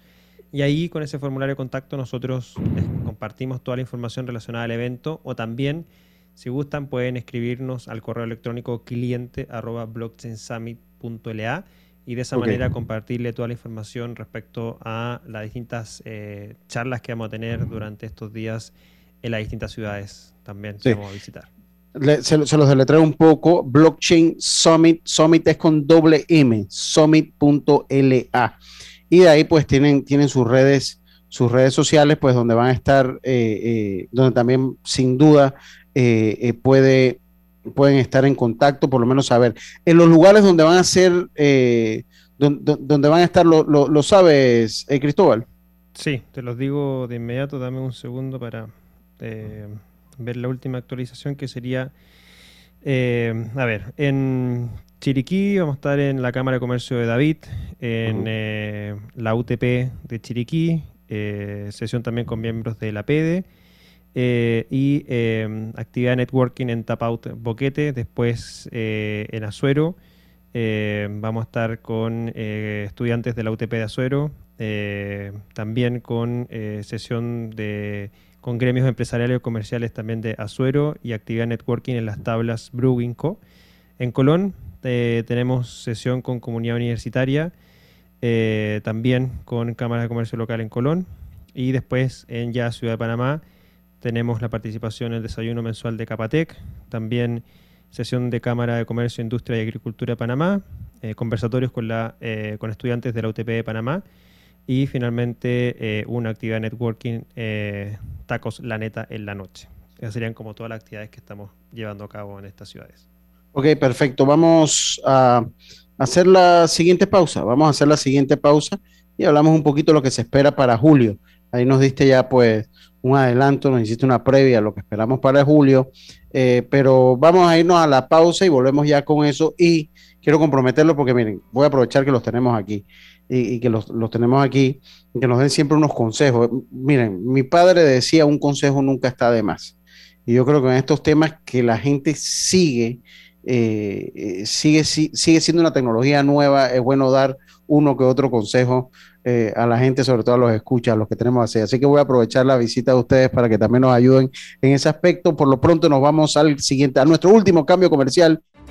Y ahí con ese formulario de contacto nosotros compartimos toda la información relacionada al evento o también si gustan, pueden escribirnos al correo electrónico cliente blockchainsummit.la y de esa manera compartirle toda la información respecto a las distintas eh, charlas que vamos a tener durante estos días en las distintas ciudades también que vamos a visitar. se, los deletreo un poco. Blockchain Summit, Summit es con doble M, summit.la. Y de ahí pues tienen, tienen sus redes sus redes sociales, pues donde van a estar, eh, eh, donde también sin duda eh, eh, puede, pueden estar en contacto, por lo menos saber. En los lugares donde van a ser, eh, donde, van a estar, ¿lo, sabes, Cristóbal? Sí, te los digo de inmediato, dame un segundo para ver la última actualización que sería, a ver, en Chiriquí vamos a estar en la Cámara de Comercio de David, en la UTP de Chiriquí, sesión también con miembros de la PEDE eh, y eh, actividad networking en Tapout Boquete, después eh, en Azuero, Eh, vamos a estar con estudiantes de la UTP de Azuero, también con sesión de, con gremios empresariales y comerciales también de Azuero y actividad networking en las tablas Brewing Co. En Colón tenemos sesión con comunidad universitaria, también con Cámara de Comercio Local en Colón y después en ya Ciudad de Panamá tenemos la participación en el desayuno mensual de Capatec, también sesión de Cámara de Comercio, Industria y Agricultura de Panamá, eh, conversatorios con, la, eh, con estudiantes de la UTP de Panamá y finalmente eh, una actividad de networking, Tacos La Neta en la noche. Esas serían como todas las actividades que estamos llevando a cabo en estas ciudades. Ok, perfecto. Vamos a hacer la siguiente pausa. Vamos a hacer la siguiente pausa y hablamos un poquito de lo que se espera para julio. Ahí nos diste ya pues un adelanto, nos hiciste una previa a lo que esperamos para julio, eh, pero vamos a irnos a la pausa y volvemos ya con eso y quiero comprometerlo porque miren, voy a aprovechar que los tenemos aquí y, que los, tenemos aquí, y que nos den siempre unos consejos. Miren, mi padre decía un consejo nunca está de más. Y yo creo que en estos temas que la gente sigue, eh, eh, sigue, sigue siendo una tecnología nueva, es bueno dar uno que otro consejo eh, a la gente, sobre todo a los escuchas, a los que tenemos así. Así que voy a aprovechar la visita de ustedes para que también nos ayuden en ese aspecto. Por lo pronto nos vamos al siguiente, a nuestro último cambio comercial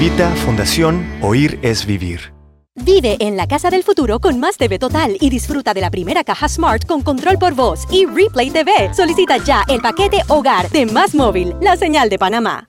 Invita Fundación Oír es Vivir. Vive en la casa del futuro con más TV Total y disfruta de la primera caja Smart con control por voz y Replay TV. Solicita ya el paquete Hogar de Más Móvil, la señal de Panamá.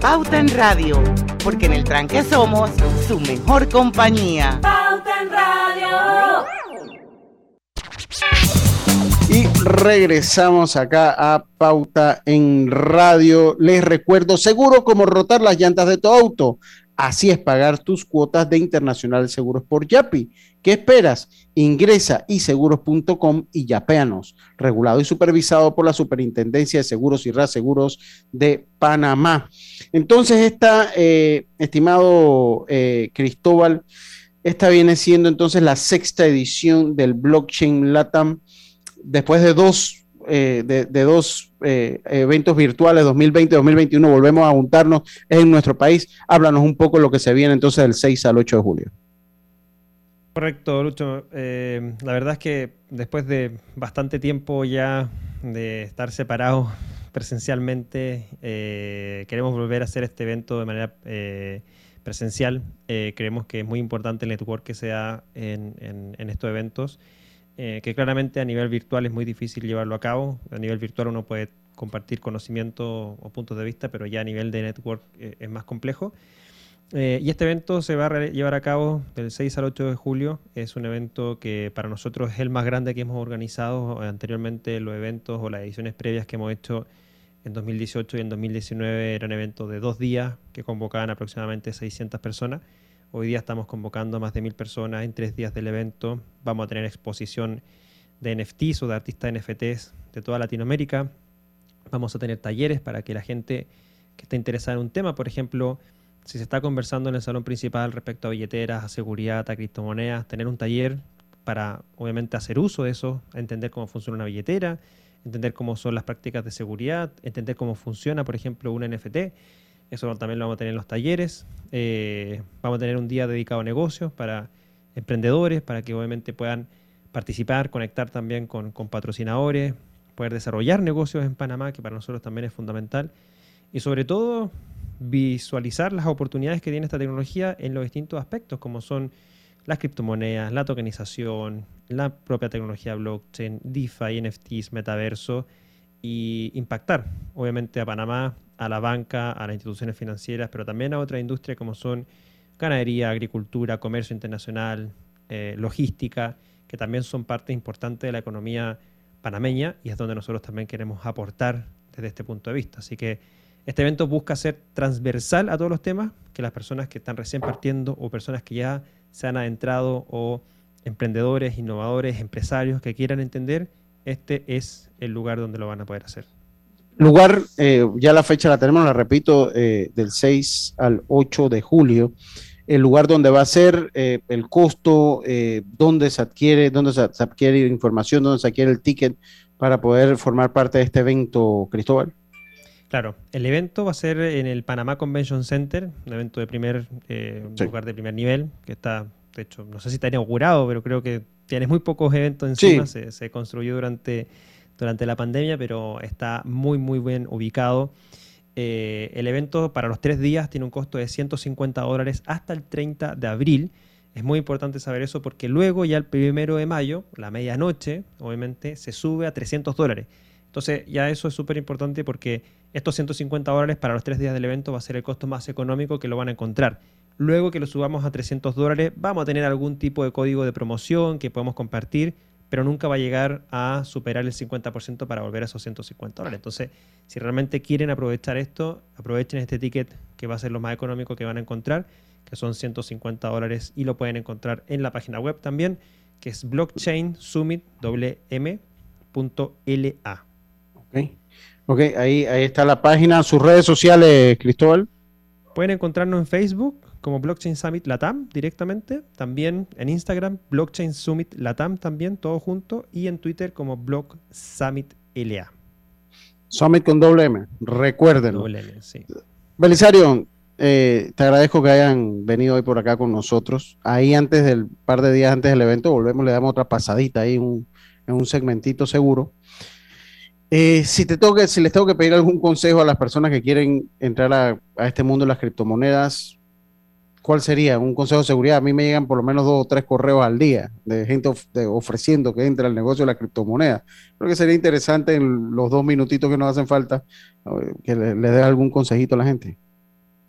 Pauta en Radio, porque en el tranque somos su mejor compañía. Pauta en Radio. Y regresamos acá a Pauta en Radio. Les recuerdo, seguro como rotar las llantas de tu auto. Así es pagar tus cuotas de Internacional de Seguros por Yapi. ¿Qué esperas? Ingresa iseguros.com y yapéanos, regulado y supervisado por la Superintendencia de Seguros y Reaseguros de Panamá. Entonces, está, eh, estimado eh, Cristóbal, Esta viene siendo entonces la sexta edición del Blockchain Latam. Después de dos, eh, de, dos eh, eventos virtuales 2020 2021, volvemos a juntarnos en nuestro país. Háblanos un poco lo que se viene entonces del 6 al 8 de julio. Correcto, Lucho. Eh, la verdad es que después de bastante tiempo ya de estar separados presencialmente, queremos volver a hacer este evento de manera presencial. Creemos que es muy importante el network que se da en, estos eventos, eh, que claramente a nivel virtual es muy difícil llevarlo a cabo. A nivel virtual uno puede compartir conocimiento o puntos de vista, pero ya a nivel de network eh, es más complejo. y este evento se va a llevar a cabo del 6 al 8 de julio. Es un evento que para nosotros es el más grande que hemos organizado. Anteriormente los eventos o las ediciones previas que hemos hecho en 2018 y en 2019 eran eventos de dos días que convocaban aproximadamente 600 personas. Hoy día estamos convocando a más de mil personas en tres días del evento. Vamos a tener exposición de NFTs o de artistas NFTs de toda Latinoamérica. Vamos a tener talleres para que la gente que esté interesada en un tema, por ejemplo, si se está conversando en el salón principal respecto a billeteras, a seguridad, a criptomonedas, tener un taller para obviamente hacer uso de eso, entender cómo funciona una billetera, entender cómo son las prácticas de seguridad, entender cómo funciona, por ejemplo, un NFT. Eso también lo vamos a tener en los talleres. Eh, vamos a tener un día dedicado a negocios para emprendedores, para que obviamente puedan participar, conectar también con, patrocinadores, poder desarrollar negocios en Panamá, que para nosotros también es fundamental. Y sobre todo, visualizar las oportunidades que tiene esta tecnología en los distintos aspectos, como son las criptomonedas, la tokenización, la propia tecnología blockchain, DeFi, NFTs, metaverso y impactar obviamente a Panamá, a la banca, a las instituciones financieras, pero también a otras industrias como son ganadería, agricultura, comercio internacional, eh, logística, que también son parte importante de la economía panameña y es donde nosotros también queremos aportar desde este punto de vista. Así que este evento busca ser transversal a todos los temas, que las personas que están recién partiendo o personas que ya se han adentrado o emprendedores, innovadores, empresarios que quieran entender, este es el lugar donde lo van a poder hacer. Lugar, eh, ya la fecha la tenemos, la repito, eh, del 6 al 8 de julio. El lugar donde va a ser, eh, el costo, dónde se adquiere, dónde se, adquiere información, dónde se adquiere el ticket para poder formar parte de este evento, Cristóbal. Claro, el evento va a ser en el Panamá Convention Center, un evento de primer lugar de primer nivel, que está de hecho, no sé si está inaugurado, pero creo que tienes muy pocos eventos encima, se, construyó durante, durante la pandemia, pero está muy, muy bien ubicado. Eh, el evento para los tres días tiene un costo de 150 dólares hasta el 30 de abril. Es muy importante saber eso porque luego ya el primero de mayo, la medianoche, obviamente, se sube a 300 dólares. Entonces ya eso es súper importante porque estos 150 dólares para los tres días del evento va a ser el costo más económico que lo van a encontrar. Luego que lo subamos a 300 dólares, vamos a tener algún tipo de código de promoción que podemos compartir, pero nunca va a llegar a superar el 50% para volver a esos 150 dólares. Entonces, si realmente quieren aprovechar esto, aprovechen este ticket que va a ser lo más económico que van a encontrar, que son 150 dólares y lo pueden encontrar en la página web también, que es blockchainsummit.la. Ok, okay ahí, ahí está la página, sus redes sociales, Cristóbal. Pueden encontrarnos en Facebook como Blockchain Summit Latam directamente, también en Instagram, Blockchain Summit Latam también, todo junto, y en Twitter como Block Summit LA. Summit con doble M, recuérdenlo. Doble M, sí. Belisario, eh, te agradezco que hayan venido hoy por acá con nosotros. Ahí antes del par de días antes del evento, volvemos, le damos otra pasadita ahí en un segmentito seguro. Eh, si, te tengo si les tengo que pedir algún consejo a las personas que quieren entrar a, a este mundo de las criptomonedas, ¿cuál sería? Un consejo de seguridad. A mí me llegan por lo menos dos o tres correos al día de gente ofreciendo que entre al negocio de la criptomoneda. Creo que sería interesante en los dos minutitos que nos hacen falta que le, dé algún consejito a la gente.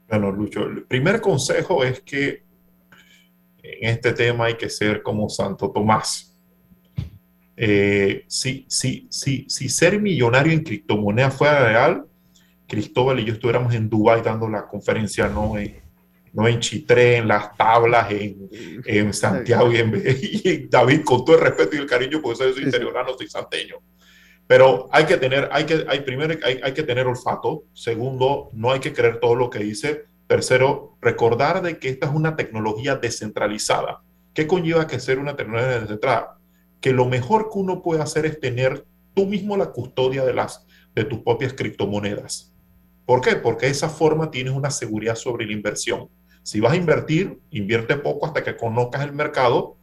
Bueno, Lucho, el primer consejo es que en este tema hay que ser como Santo Tomás. Eh, si, si, si, ser millonario en criptomoneda fuera real, Cristóbal y yo estuviéramos en Dubái dando la conferencia, no no en Chitré, en las tablas, en, en Santiago y en, David, con todo el respeto y el cariño, porque soy interiorano, soy santeño. Pero hay que tener, hay que, hay, primero, hay, hay que tener olfato. Segundo, no hay que creer todo lo que dice. Tercero, recordar de que esta es una tecnología descentralizada. ¿Qué conlleva que ser una tecnología descentralizada? Que lo mejor que uno puede hacer es tener tú mismo la custodia de, las, de tus propias criptomonedas. ¿Por qué? Porque de esa forma tienes una seguridad sobre la inversión. Si vas a invertir, invierte poco hasta que conozcas el mercado.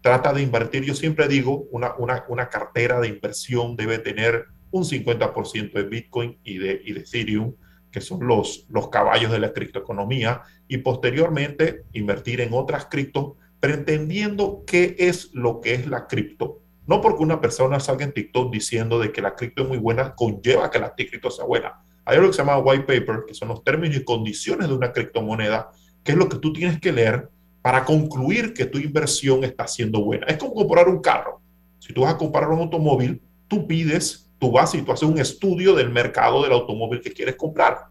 Trata de invertir, yo siempre digo, una, una, cartera de inversión debe tener un 50% de Bitcoin y de, y de Ethereum, que son los, los caballos de la criptoeconomía, y posteriormente invertir en otras criptos, pretendiendo qué es lo que es la cripto. No porque una persona salga en TikTok diciendo de que la cripto es muy buena, conlleva que la cripto sea buena. Hay algo que se llama white paper, que son los términos y condiciones de una criptomoneda, que es lo que tú tienes que leer para concluir que tu inversión está siendo buena. Es como comprar un carro. Si tú vas a comprar un automóvil, tú pides, tú vas y tú haces un estudio del mercado del automóvil que quieres comprar.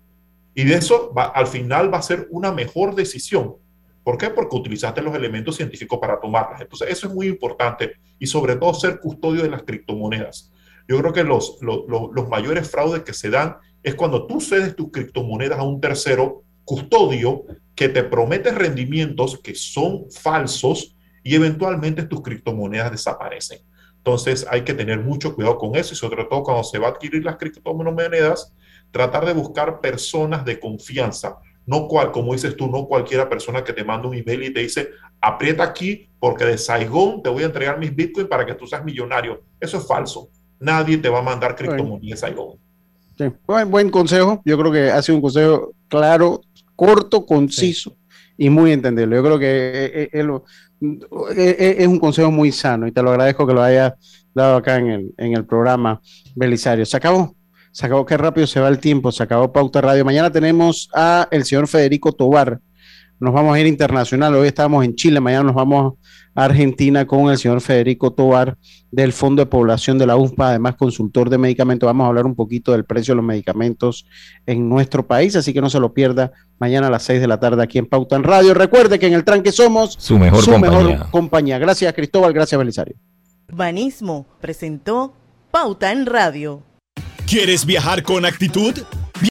Y de eso va, al final va a ser una mejor decisión. ¿Por qué? Porque utilizaste los elementos científicos para tomarlas. Entonces, eso es muy importante y sobre todo ser custodio de las criptomonedas. Yo creo que los, los, los mayores fraudes que se dan es cuando tú cedes tus criptomonedas a un tercero custodio que te promete rendimientos que son falsos y eventualmente tus criptomonedas desaparecen. Entonces hay que tener mucho cuidado con eso y sobre todo cuando se va a adquirir las criptomonedas, tratar de buscar personas de confianza, no cual, como dices tú, no cualquiera persona que te manda un email y te dice, aprieta aquí porque de Saigón te voy a entregar mis bitcoins para que tú seas millonario. Eso es falso. Nadie te va a mandar criptomonedas de Saigón. Sí. Buen, buen, consejo. Yo creo que ha sido un consejo claro, corto, conciso y muy entendible. Yo creo que es, es, es, un consejo muy sano y te lo agradezco que lo hayas dado acá en el, en el programa, Belisario. Se acabó. Se acabó, qué rápido se va el tiempo, se acabó Pauta Radio. Mañana tenemos a el señor Federico Tobar. Nos vamos a ir internacional. Hoy estamos en Chile, mañana nos vamos a Argentina con el señor Federico Tobar del Fondo de Población de la UNPA, además consultor de medicamentos. Vamos a hablar un poquito del precio de los medicamentos en nuestro país, así que no se lo pierda mañana a las 6 de la tarde aquí en Pauta en Radio. Recuerde que en el tranque somos su mejor, su compañía. mejor compañía. Gracias Cristóbal, gracias Belisario. Urbanismo presentó Pauta en Radio. ¿Quieres viajar con actitud?